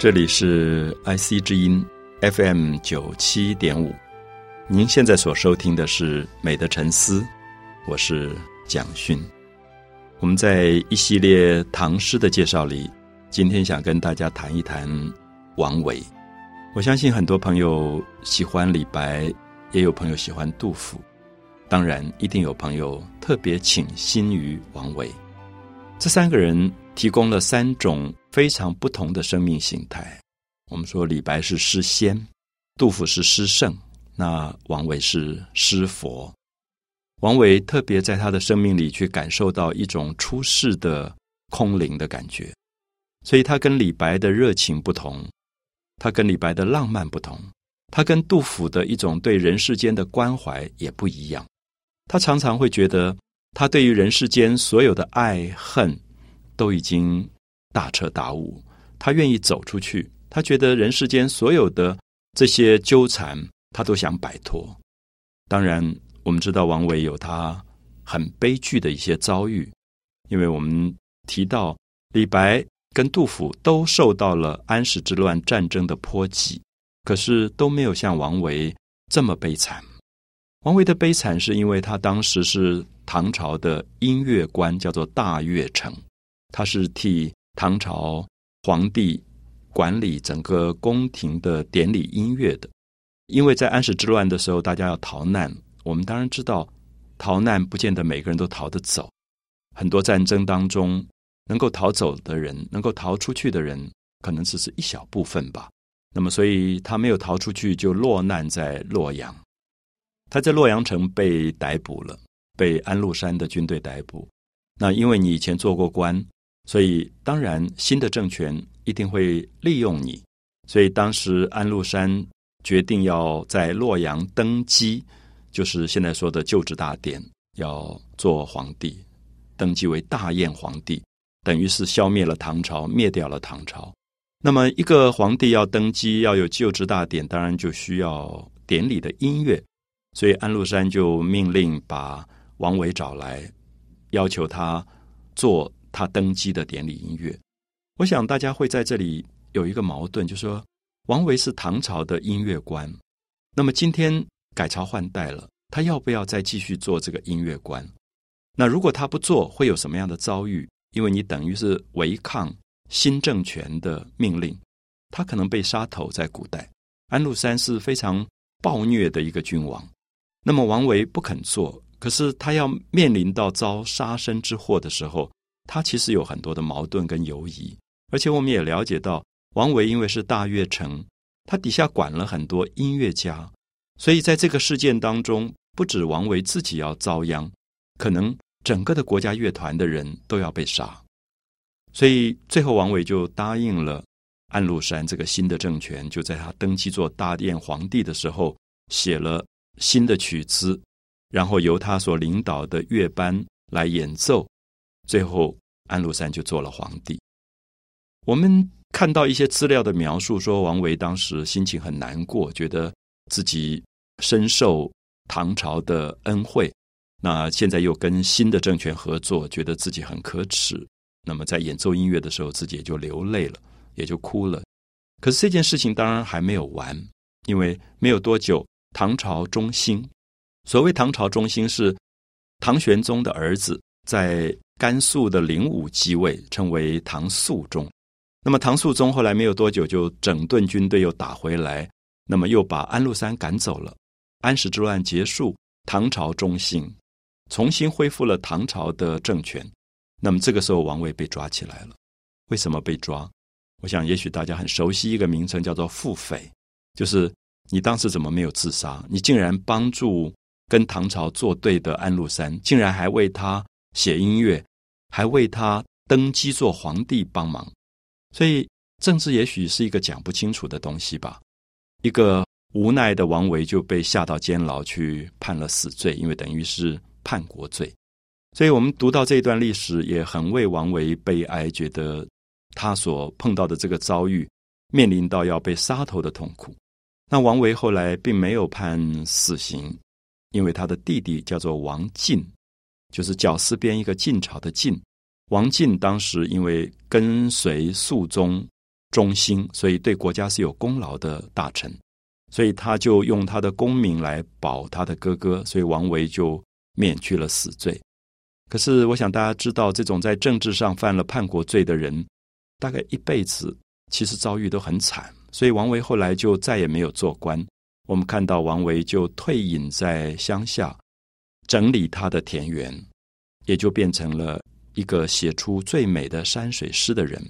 这里是 IC 之音 FM 九七点五，您现在所收听的是《美的沉思》，我是蒋勋。我们在一系列唐诗的介绍里，今天想跟大家谈一谈王维。我相信很多朋友喜欢李白，也有朋友喜欢杜甫，当然一定有朋友特别倾心于王维。这三个人提供了三种。非常不同的生命形态。我们说李白是诗仙，杜甫是诗圣，那王维是诗佛。王维特别在他的生命里去感受到一种出世的空灵的感觉，所以他跟李白的热情不同，他跟李白的浪漫不同，他跟杜甫的一种对人世间的关怀也不一样。他常常会觉得，他对于人世间所有的爱恨都已经。大彻大悟，他愿意走出去。他觉得人世间所有的这些纠缠，他都想摆脱。当然，我们知道王维有他很悲剧的一些遭遇，因为我们提到李白跟杜甫都受到了安史之乱战争的波及，可是都没有像王维这么悲惨。王维的悲惨是因为他当时是唐朝的音乐官，叫做大乐成，他是替。唐朝皇帝管理整个宫廷的典礼音乐的，因为在安史之乱的时候，大家要逃难。我们当然知道，逃难不见得每个人都逃得走。很多战争当中，能够逃走的人，能够逃出去的人，可能只是一小部分吧。那么，所以他没有逃出去，就落难在洛阳。他在洛阳城被逮捕了，被安禄山的军队逮捕。那因为你以前做过官。所以，当然，新的政权一定会利用你。所以，当时安禄山决定要在洛阳登基，就是现在说的就职大典，要做皇帝，登基为大燕皇帝，等于是消灭了唐朝，灭掉了唐朝。那么，一个皇帝要登基，要有就职大典，当然就需要典礼的音乐。所以，安禄山就命令把王维找来，要求他做。他登基的典礼音乐，我想大家会在这里有一个矛盾，就是说王维是唐朝的音乐官，那么今天改朝换代了，他要不要再继续做这个音乐官？那如果他不做，会有什么样的遭遇？因为你等于是违抗新政权的命令，他可能被杀头。在古代，安禄山是非常暴虐的一个君王，那么王维不肯做，可是他要面临到遭杀身之祸的时候。他其实有很多的矛盾跟犹疑，而且我们也了解到，王维因为是大乐城，他底下管了很多音乐家，所以在这个事件当中，不止王维自己要遭殃，可能整个的国家乐团的人都要被杀。所以最后，王维就答应了安禄山这个新的政权，就在他登基做大殿皇帝的时候，写了新的曲子，然后由他所领导的乐班来演奏，最后。安禄山就做了皇帝。我们看到一些资料的描述，说王维当时心情很难过，觉得自己深受唐朝的恩惠，那现在又跟新的政权合作，觉得自己很可耻。那么在演奏音乐的时候，自己也就流泪了，也就哭了。可是这件事情当然还没有完，因为没有多久，唐朝中兴。所谓唐朝中兴，是唐玄宗的儿子在。甘肃的灵武继位，称为唐肃宗。那么唐肃宗后来没有多久，就整顿军队又打回来，那么又把安禄山赶走了。安史之乱结束，唐朝中兴，重新恢复了唐朝的政权。那么这个时候，王位被抓起来了。为什么被抓？我想，也许大家很熟悉一个名称，叫做腹匪，就是你当时怎么没有自杀？你竟然帮助跟唐朝作对的安禄山，竟然还为他写音乐。还为他登基做皇帝帮忙，所以政治也许是一个讲不清楚的东西吧。一个无奈的王维就被下到监牢去判了死罪，因为等于是叛国罪。所以我们读到这一段历史，也很为王维悲哀，觉得他所碰到的这个遭遇，面临到要被杀头的痛苦。那王维后来并没有判死刑，因为他的弟弟叫做王进。就是绞丝边一个晋朝的晋，王进当时因为跟随肃宗忠心，所以对国家是有功劳的大臣，所以他就用他的功名来保他的哥哥，所以王维就免去了死罪。可是，我想大家知道，这种在政治上犯了叛国罪的人，大概一辈子其实遭遇都很惨。所以，王维后来就再也没有做官。我们看到王维就退隐在乡下，整理他的田园，也就变成了一个写出最美的山水诗的人。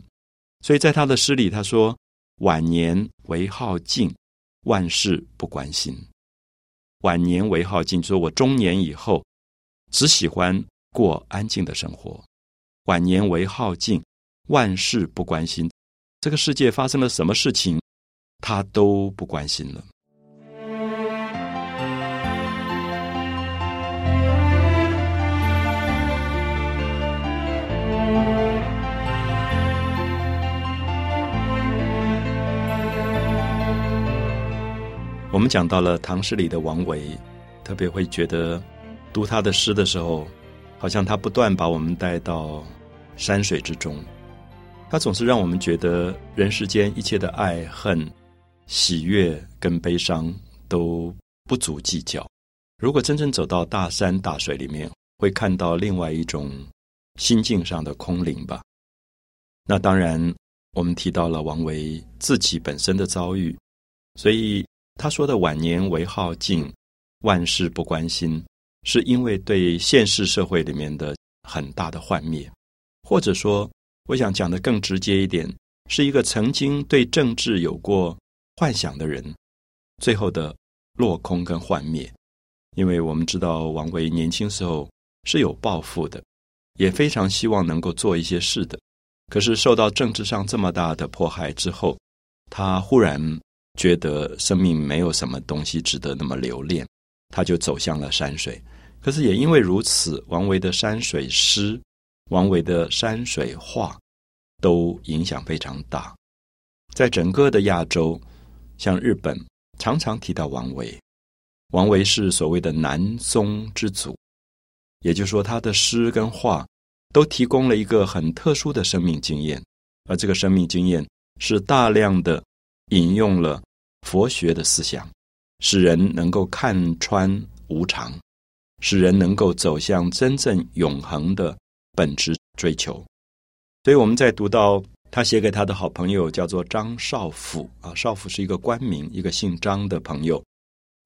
所以在他的诗里，他说：“晚年唯好静，万事不关心。”晚年唯好静，说我中年以后只喜欢过安静的生活。晚年唯好静，万事不关心。这个世界发生了什么事情，他都不关心了。我们讲到了唐诗里的王维，特别会觉得读他的诗的时候，好像他不断把我们带到山水之中。他总是让我们觉得人世间一切的爱恨、喜悦跟悲伤都不足计较。如果真正走到大山大水里面，会看到另外一种心境上的空灵吧。那当然，我们提到了王维自己本身的遭遇，所以。他说的晚年为好静，万事不关心，是因为对现实社会里面的很大的幻灭，或者说，我想讲的更直接一点，是一个曾经对政治有过幻想的人，最后的落空跟幻灭。因为我们知道王维年轻时候是有抱负的，也非常希望能够做一些事的，可是受到政治上这么大的迫害之后，他忽然。觉得生命没有什么东西值得那么留恋，他就走向了山水。可是也因为如此，王维的山水诗、王维的山水画都影响非常大。在整个的亚洲，像日本，常常提到王维。王维是所谓的南宗之祖，也就是说，他的诗跟画都提供了一个很特殊的生命经验，而这个生命经验是大量的。引用了佛学的思想，使人能够看穿无常，使人能够走向真正永恒的本质追求。所以我们在读到他写给他的好朋友叫做张少府啊，少府是一个官名，一个姓张的朋友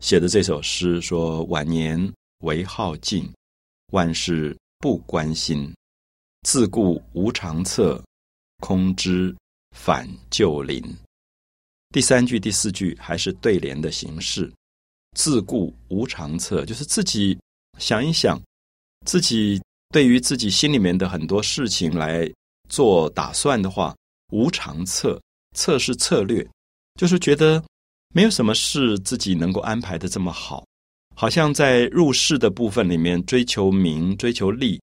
写的这首诗，说晚年唯好静，万事不关心，自顾无长策，空知返旧林。第三句、第四句还是对联的形式，“自顾无长策”，就是自己想一想，自己对于自己心里面的很多事情来做打算的话，“无长策”，策是策略，就是觉得没有什么事自己能够安排的这么好，好像在入世的部分里面追求名、追求利，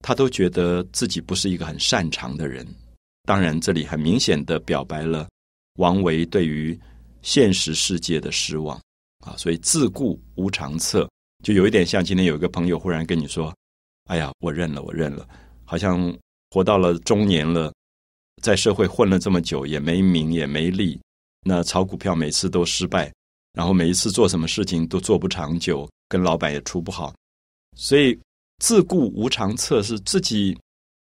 他都觉得自己不是一个很擅长的人。当然，这里很明显的表白了。王维对于现实世界的失望啊，所以自顾无长策，就有一点像今天有一个朋友忽然跟你说：“哎呀，我认了，我认了。”好像活到了中年了，在社会混了这么久，也没名也没利，那炒股票每次都失败，然后每一次做什么事情都做不长久，跟老板也处不好，所以自顾无长策是自己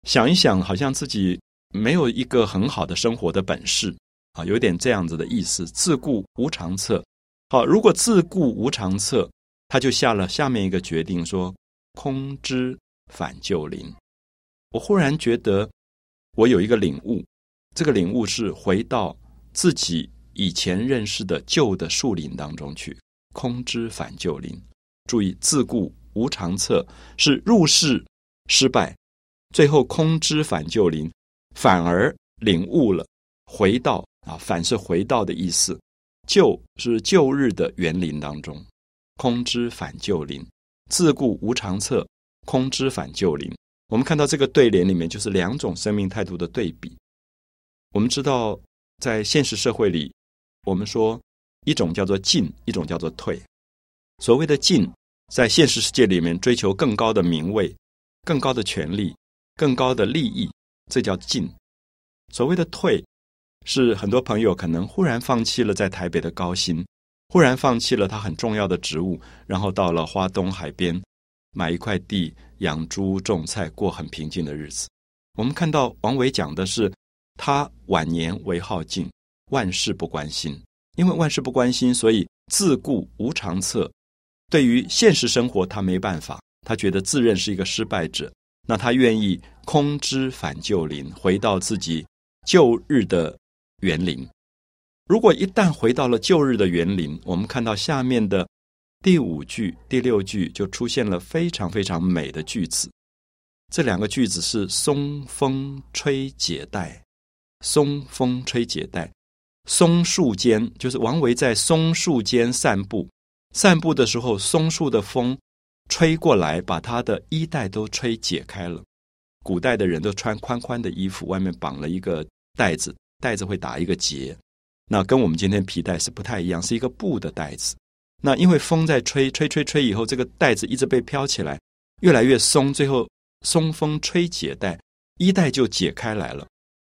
想一想，好像自己没有一个很好的生活的本事。啊，有点这样子的意思，自顾无常策。好，如果自顾无常策，他就下了下面一个决定，说空知返旧林。我忽然觉得，我有一个领悟，这个领悟是回到自己以前认识的旧的树林当中去。空知返旧林，注意自顾无常策是入世失败，最后空知返旧林，反而领悟了，回到。啊，反是回到的意思，旧是旧日的园林当中，空知返旧林，自顾无长策，空知返旧林。我们看到这个对联里面，就是两种生命态度的对比。我们知道，在现实社会里，我们说一种叫做进，一种叫做退。所谓的进，在现实世界里面追求更高的名位、更高的权利、更高的利益，这叫进。所谓的退。是很多朋友可能忽然放弃了在台北的高薪，忽然放弃了他很重要的职务，然后到了花东海边买一块地养猪种菜，过很平静的日子。我们看到王维讲的是他晚年为好静，万事不关心，因为万事不关心，所以自顾无长策。对于现实生活，他没办法，他觉得自认是一个失败者。那他愿意空知返旧林，回到自己旧日的园林。如果一旦回到了旧日的园林，我们看到下面的第五句、第六句就出现了非常非常美的句子。这两个句子是“松风吹解带”，松风吹解带，松树间就是王维在松树间散步。散步的时候，松树的风吹过来，把他的衣带都吹解开了。古代的人都穿宽宽的衣服，外面绑了一个带子，带子会打一个结。那跟我们今天皮带是不太一样，是一个布的带子。那因为风在吹，吹吹吹以后，这个带子一直被飘起来，越来越松，最后松风吹解带，衣带就解开来了。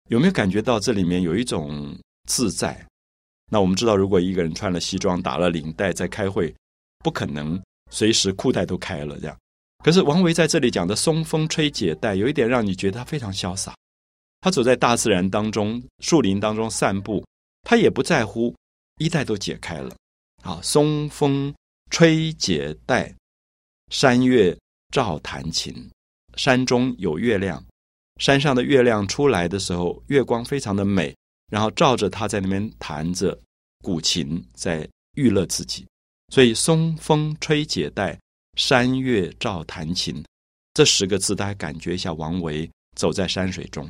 有没有感觉到这里面有一种自在？那我们知道，如果一个人穿了西装、打了领带在开会，不可能随时裤带都开了这样。可是王维在这里讲的“松风吹解带”，有一点让你觉得他非常潇洒。他走在大自然当中、树林当中散步，他也不在乎衣带都解开了。啊，松风吹解带，山月照弹琴。山中有月亮，山上的月亮出来的时候，月光非常的美。然后照着他在那边弹着古琴，在娱乐自己。所以“松风吹解带，山月照弹琴”这十个字，大家感觉一下，王维走在山水中，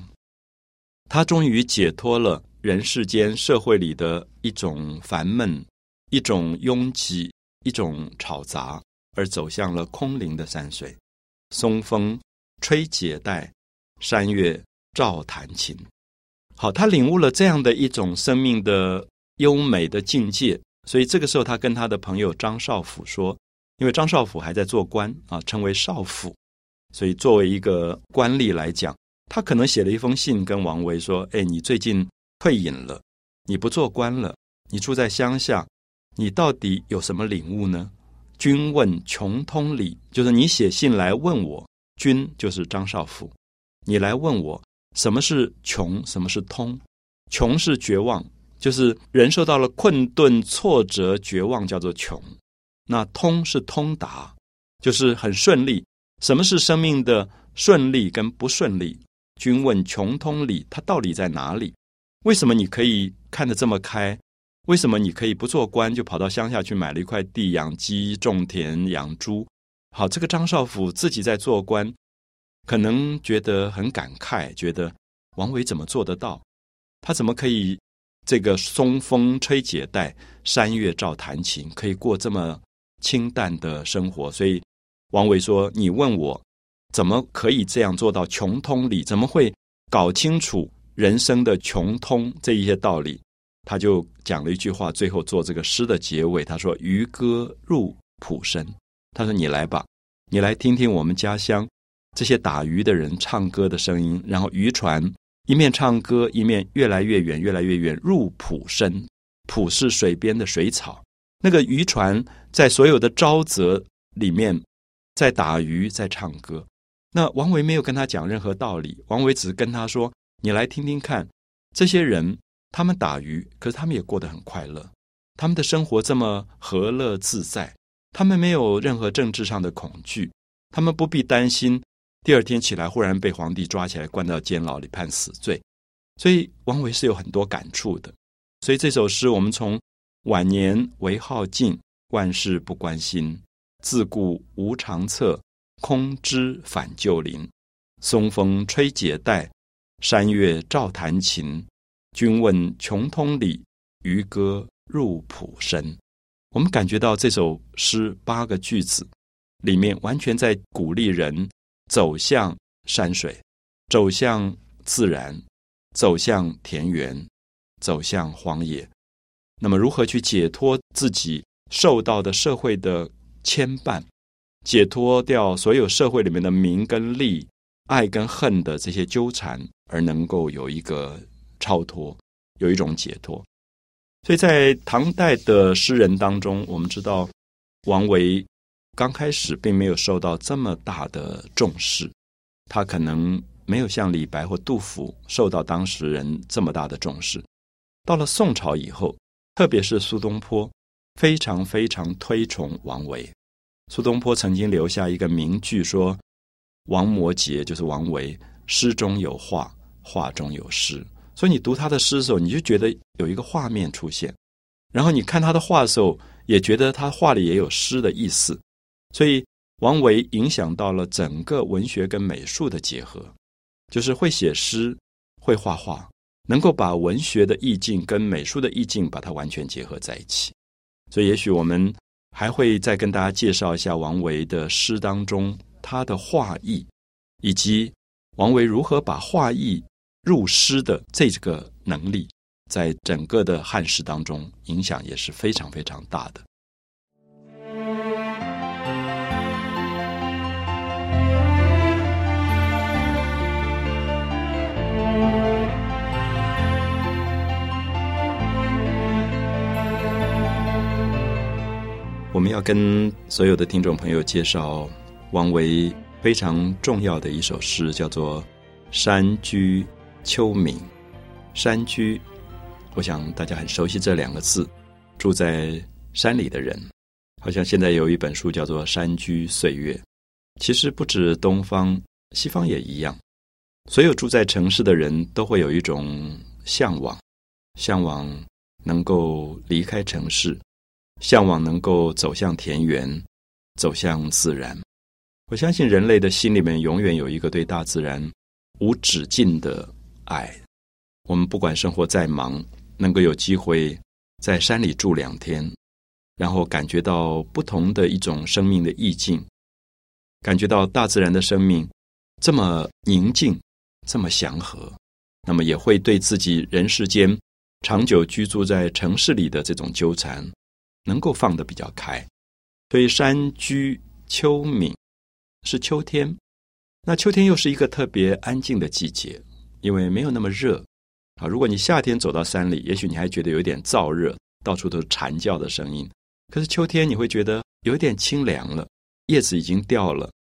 他终于解脱了人世间社会里的一种烦闷、一种拥挤、一种吵杂，而走向了空灵的山水。松风吹解带，山月照弹琴。好，他领悟了这样的一种生命的优美的境界，所以这个时候他跟他的朋友张少府说，因为张少府还在做官啊，称为少府，所以作为一个官吏来讲，他可能写了一封信跟王维说：“哎，你最近退隐了，你不做官了，你住在乡下，你到底有什么领悟呢？”君问穷通理，就是你写信来问我，君就是张少府，你来问我。什么是穷？什么是通？穷是绝望，就是人受到了困顿、挫折、绝望，叫做穷。那通是通达，就是很顺利。什么是生命的顺利跟不顺利？君问穷通理，它到底在哪里？为什么你可以看得这么开？为什么你可以不做官就跑到乡下去买了一块地养鸡、种田、养猪？好，这个张少府自己在做官。可能觉得很感慨，觉得王维怎么做得到？他怎么可以这个松风吹解带，山月照弹琴，可以过这么清淡的生活？所以王维说：“你问我怎么可以这样做到穷通理？怎么会搞清楚人生的穷通这一些道理？”他就讲了一句话，最后做这个诗的结尾，他说：“渔歌入浦深。”他说：“你来吧，你来听听我们家乡。”这些打鱼的人唱歌的声音，然后渔船一面唱歌，一面越来越远，越来越远，入浦深。浦是水边的水草。那个渔船在所有的沼泽里面，在打鱼，在唱歌。那王维没有跟他讲任何道理，王维只是跟他说：“你来听听看，这些人他们打鱼，可是他们也过得很快乐，他们的生活这么和乐自在，他们没有任何政治上的恐惧，他们不必担心。”第二天起来，忽然被皇帝抓起来，关到监牢里判死罪。所以王维是有很多感触的。所以这首诗，我们从晚年为好静，万事不关心，自顾无长策，空知返旧林。松风吹解带，山月照弹琴。君问穷通理，渔歌入浦深。我们感觉到这首诗八个句子里面，完全在鼓励人。走向山水，走向自然，走向田园，走向荒野。那么，如何去解脱自己受到的社会的牵绊，解脱掉所有社会里面的名跟利、爱跟恨的这些纠缠，而能够有一个超脱？有一种解脱。所以在唐代的诗人当中，我们知道王维刚开始并没有受到这么大的重视，他可能没有像李白或杜甫受到当时人这么大的重视。到了宋朝以后，特别是苏东坡，非常非常推崇王维。苏东坡曾经留下一个名句说：“王摩诘就是王维，诗中有画，画中有诗。”所以你读他的诗的时候，你就觉得有一个画面出现，然后你看他的画的时候，也觉得他画里也有诗的意思。所以王维影响到了整个文学跟美术的结合，就是会写诗，会画画，能够把文学的意境跟美术的意境把它完全结合在一起。所以也许我们还会再跟大家介绍一下王维的诗当中他的画意，以及王维如何把画意。入诗的这个能力，在整个的汉诗当中影响也是非常非常大的。我们要跟所有的听众朋友介绍王维非常重要的一首诗，叫做《山居》。秋暝，山居，我想大家很熟悉这两个字。住在山里的人，好像现在有一本书叫做《山居岁月》。其实不止东方，西方也一样。所有住在城市的人都会有一种向往，向往能够离开城市，向往能够走向田园，走向自然。我相信人类的心里面永远有一个对大自然无止境的。爱，我们不管生活再忙，能够有机会在山里住两天，然后感觉到不同的一种生命的意境，感觉到大自然的生命这么宁静，这么祥和，那么也会对自己人世间长久居住在城市里的这种纠缠，能够放得比较开。所以山居秋暝是秋天，那秋天又是一个特别安静的季节。因为没有那么热，啊，如果你夏天走到山里，也许你还觉得有点燥热，到处都是蝉叫的声音。可是秋天你会觉得有点清凉了，叶子已经掉了，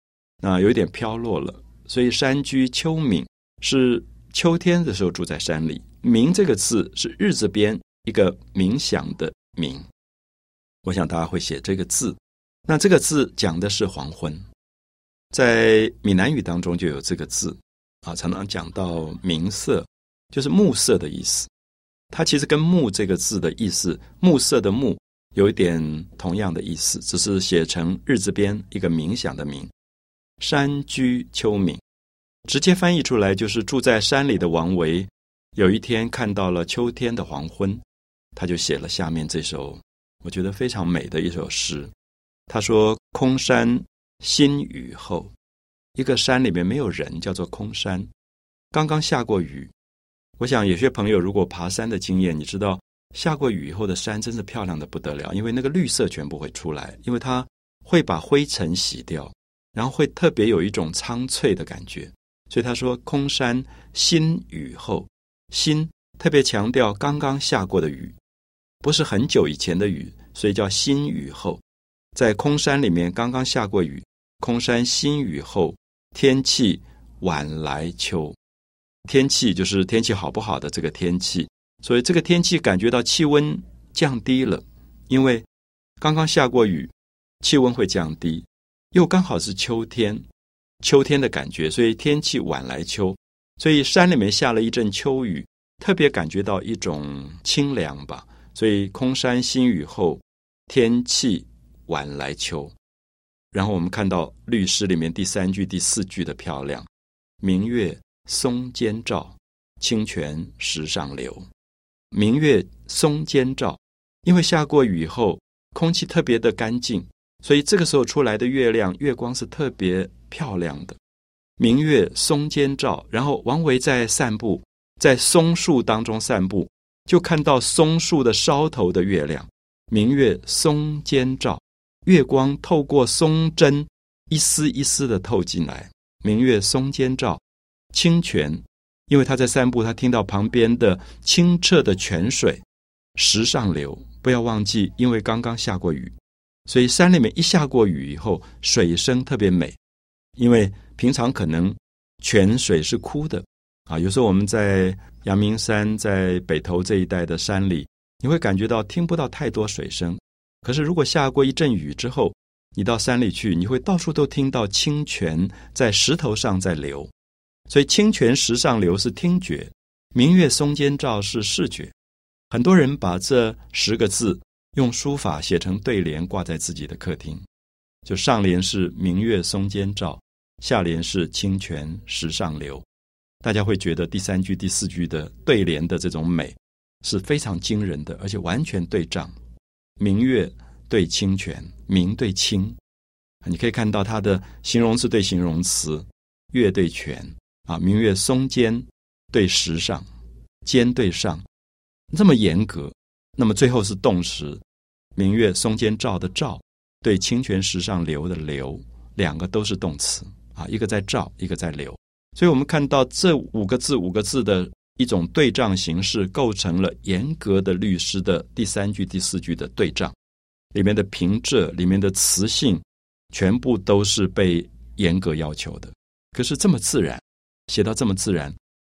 那有一点飘落了。所以山居秋暝是秋天的时候住在山里。暝这个字是日字边一个冥想的冥，我想大家会写这个字。那这个字讲的是黄昏，在闽南语当中就有这个字。啊，常常讲到明色，就是暮色的意思。它其实跟“暮”这个字的意思，“暮色”的“暮”有一点同样的意思，只是写成日字边一个冥想的“冥”。山居秋暝，直接翻译出来就是住在山里的王维，有一天看到了秋天的黄昏，他就写了下面这首我觉得非常美的一首诗。他说：“空山新雨后。”一个山里面没有人，叫做空山。刚刚下过雨，我想有些朋友如果爬山的经验，你知道下过雨以后的山真是漂亮的不得了，因为那个绿色全部会出来，因为它会把灰尘洗掉，然后会特别有一种苍翠的感觉。所以他说空山新雨后，新特别强调刚刚下过的雨，不是很久以前的雨，所以叫新雨后。在空山里面刚刚下过雨，空山新雨后。天气晚来秋，天气就是天气好不好的这个天气，所以这个天气感觉到气温降低了，因为刚刚下过雨，气温会降低，又刚好是秋天，秋天的感觉，所以天气晚来秋，所以山里面下了一阵秋雨，特别感觉到一种清凉吧，所以空山新雨后，天气晚来秋。然后我们看到律诗里面第三句、第四句的漂亮，“明月松间照，清泉石上流。”明月松间照，因为下过雨后，空气特别的干净，所以这个时候出来的月亮、月光是特别漂亮的。明月松间照，然后王维在散步，在松树当中散步，就看到松树的梢头的月亮。明月松间照。月光透过松针，一丝一丝的透进来。明月松间照，清泉因为他在散步，他听到旁边的清澈的泉水石上流。不要忘记，因为刚刚下过雨，所以山里面一下过雨以后，水声特别美。因为平常可能泉水是枯的啊，有时候我们在阳明山在北头这一带的山里，你会感觉到听不到太多水声。可是如果下过一阵雨之后，你到山里去，你会到处都听到清泉在石头上在流。所以清泉石上流是听觉，明月松间照是视觉。很多人把这十个字用书法写成对联，挂在自己的客厅。就上联是明月松间照，下联是清泉石上流。大家会觉得第三句、第四句的对联的这种美是非常惊人的，而且完全对仗。明月对清泉，明对清，你可以看到它的形容词对形容词，月对泉。啊，明月松间对石上，间对上，这么严格。那么最后是动词，明月松间照的照对清泉石上流的流，两个都是动词啊，一个在照，一个在流。所以我们看到这五个字，五个字的一种对仗形式，构成了严格的律诗的第三句、第四句的对仗，里面的平仄、里面的词性，全部都是被严格要求的。可是这么自然。写到这么自然，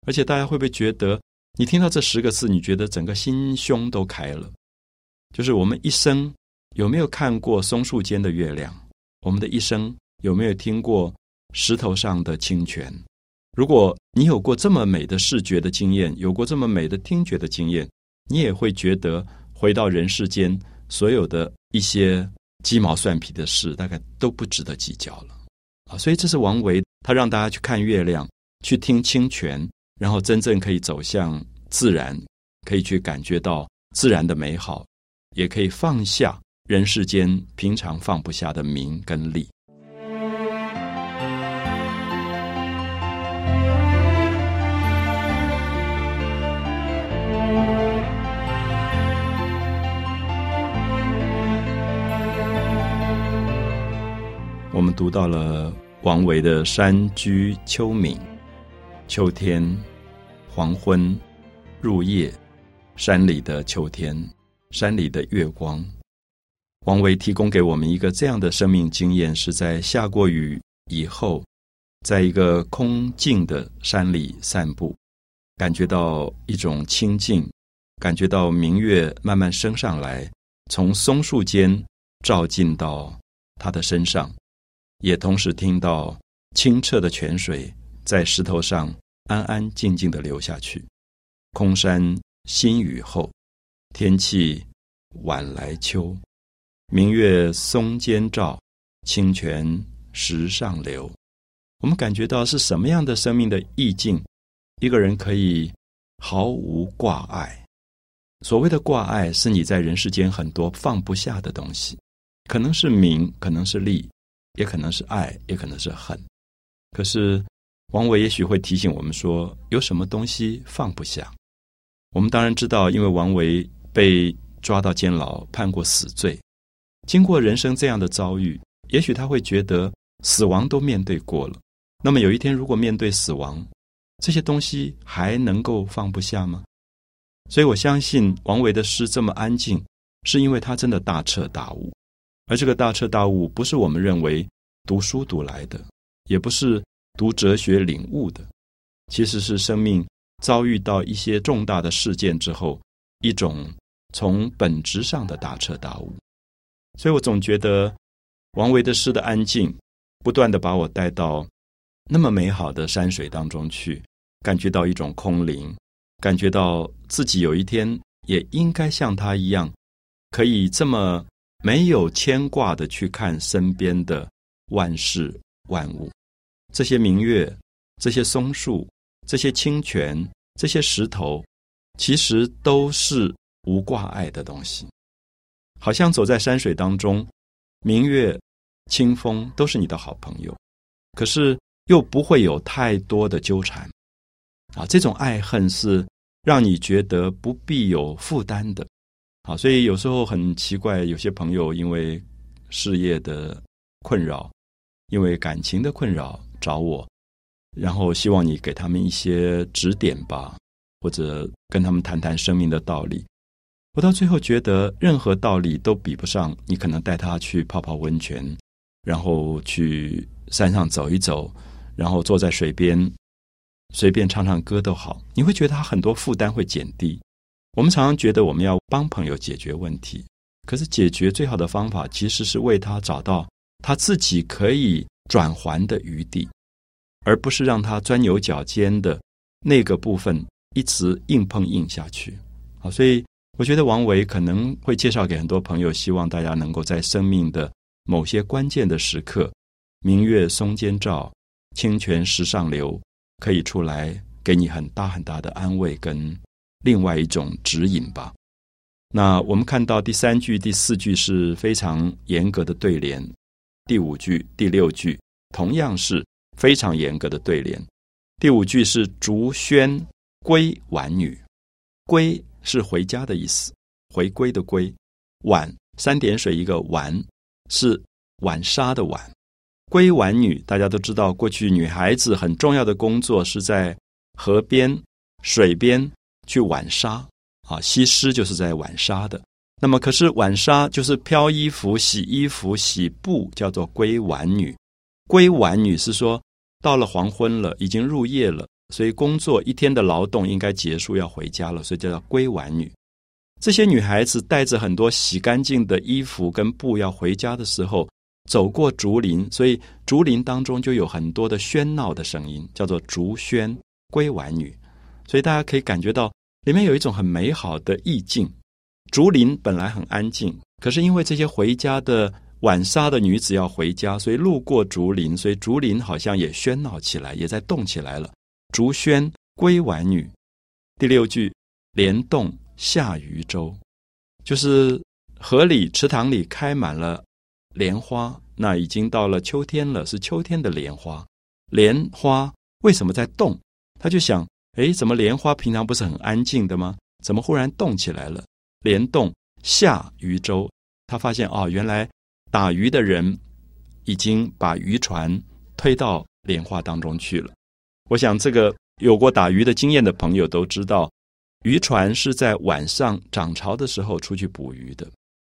而且大家会不会觉得，你听到这十个字，你觉得整个心胸都开了？就是我们一生有没有看过松树间的月亮？我们的一生有没有听过石头上的清泉？如果你有过这么美的视觉的经验，有过这么美的听觉的经验，你也会觉得回到人世间，所有的一些鸡毛蒜皮的事，大概都不值得计较了啊！所以这是王维，他让大家去看月亮。去听清泉，然后真正可以走向自然，可以去感觉到自然的美好，也可以放下人世间平常放不下的名跟利。读到了王维的《山居秋暝》。秋天，黄昏，入夜，山里的秋天，山里的月光。王维提供给我们一个这样的生命经验：是在下过雨以后，在一个空静的山里散步，感觉到一种清静，感觉到明月慢慢升上来，从松树间照进到他的身上，也同时听到清澈的泉水。在石头上安安静静的流下去。空山新雨后，天气晚来秋。明月松间照，清泉石上流。我们感觉到是什么样的生命的意境？一个人可以毫无挂碍。所谓的挂碍，是你在人世间很多放不下的东西，可能是名，可能是利，也可能是爱，也可能是恨。可是。王维也许会提醒我们说：“有什么东西放不下？”我们当然知道，因为王维被抓到监牢，判过死罪。经过人生这样的遭遇，也许他会觉得死亡都面对过了。那么有一天，如果面对死亡，这些东西还能够放不下吗？所以我相信，王维的诗这么安静，是因为他真的大彻大悟。而这个大彻大悟，不是我们认为读书读来的，也不是。读哲学领悟的，其实是生命遭遇到一些重大的事件之后，一种从本质上的大彻大悟。所以我总觉得王维的诗的安静，不断的把我带到那么美好的山水当中去，感觉到一种空灵，感觉到自己有一天也应该像他一样，可以这么没有牵挂的去看身边的万事万物。这些明月，这些松树，这些清泉，这些石头，其实都是无挂碍的东西。好像走在山水当中，明月、清风都是你的好朋友，可是又不会有太多的纠缠。啊，这种爱恨是让你觉得不必有负担的。啊，所以有时候很奇怪，有些朋友因为事业的困扰，因为感情的困扰。找我，然后希望你给他们一些指点吧，或者跟他们谈谈生命的道理。我到最后觉得，任何道理都比不上你可能带他去泡泡温泉，然后去山上走一走，然后坐在水边，随便唱唱歌都好。你会觉得他很多负担会减低。我们常常觉得我们要帮朋友解决问题，可是解决最好的方法其实是为他找到他自己可以转还的余地，而不是让他钻牛角尖的那个部分一直硬碰硬下去。好，所以。我觉得王维可能会介绍给很多朋友，希望大家能够在生命的某些关键的时刻，明月松间照，清泉石上流，可以出来给你很大很大的安慰跟另外一种指引吧。那我们看到第三句、第四句是非常严格的对联，第五句、第六句同样是非常严格的对联。第五句是“竹喧归晚女”，归。是回家的意思，回归的归，晚三点水一个晚，是晚纱的晚。归晚女，大家都知道，过去女孩子很重要的工作是在河边、水边去晚纱啊，西施就是在晚纱的。那么，可是晚纱就是漂衣服、洗衣服、洗布，叫做归晚女。归晚女是说，到了黄昏了，已经入夜了。所以工作一天的劳动应该结束，要回家了，所以叫做归晚女。这些女孩子带着很多洗干净的衣服跟布要回家的时候，走过竹林，所以竹林当中就有很多的喧闹的声音，叫做竹喧归晚女。所以大家可以感觉到里面有一种很美好的意境。竹林本来很安静，可是因为这些回家的晚纱的女子要回家，所以路过竹林，所以竹林好像也喧闹起来，也在动起来了。竹喧归晚女，第六句莲动下渔舟，就是河里池塘里开满了莲花，那已经到了秋天了，是秋天的莲花。莲花为什么在动？他就想，哎，怎么莲花平常不是很安静的吗？怎么忽然动起来了？莲动下渔舟，他发现哦，原来打鱼的人已经把渔船推到莲花当中去了。我想，这个有过打鱼的经验的朋友都知道，渔船是在晚上涨潮的时候出去捕鱼的，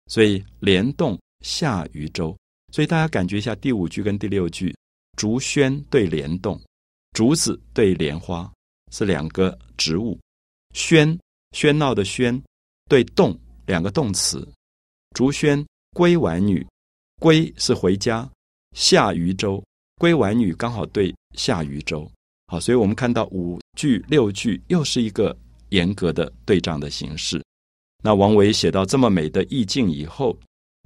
所以莲动下渔舟。所以大家感觉一下，第五句跟第六句，竹喧对莲动，竹子对莲花是两个植物，喧喧闹的喧对动两个动词，竹喧归晚女，归是回家，下渔舟。归晚女刚好对下渔舟。好，所以我们看到五句六句又是一个严格的对仗的形式。那王维写到这么美的意境以后，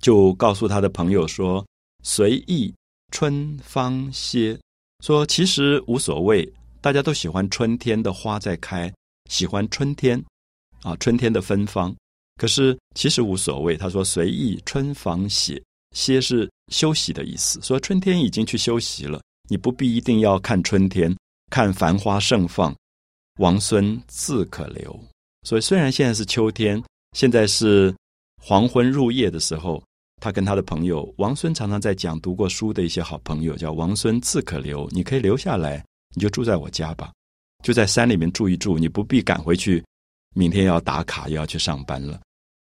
就告诉他的朋友说：“随意春芳歇，说其实无所谓，大家都喜欢春天的花在开，喜欢春天啊，春天的芬芳。可是其实无所谓。他说随意春芳歇，歇是休息的意思。说春天已经去休息了，你不必一定要看春天。”看繁花盛放，王孙自可留。所以虽然现在是秋天，现在是黄昏入夜的时候，他跟他的朋友王孙常常在讲读过书的一些好朋友，叫王孙自可留。你可以留下来，你就住在我家吧，就在山里面住一住，你不必赶回去，明天要打卡又要去上班了。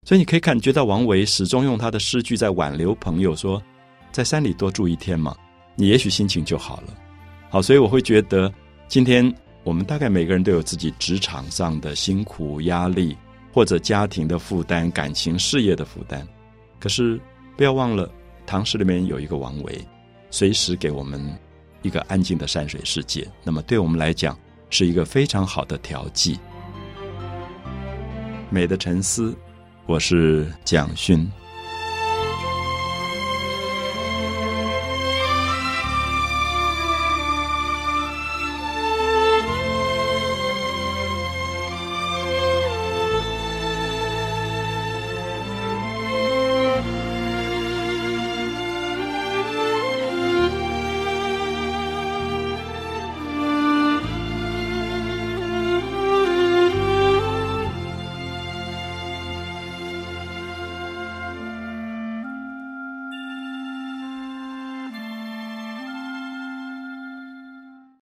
所以你可以感觉到王维始终用他的诗句在挽留朋友，说在山里多住一天嘛，你也许心情就好了。好，所以我会觉得。今天我们大概每个人都有自己职场上的辛苦压力，或者家庭的负担、感情事业的负担。可是不要忘了，唐诗里面有一个王维，随时给我们一个安静的山水世界。那么对我们来讲，是一个非常好的调剂。美的沉思，我是蒋勋。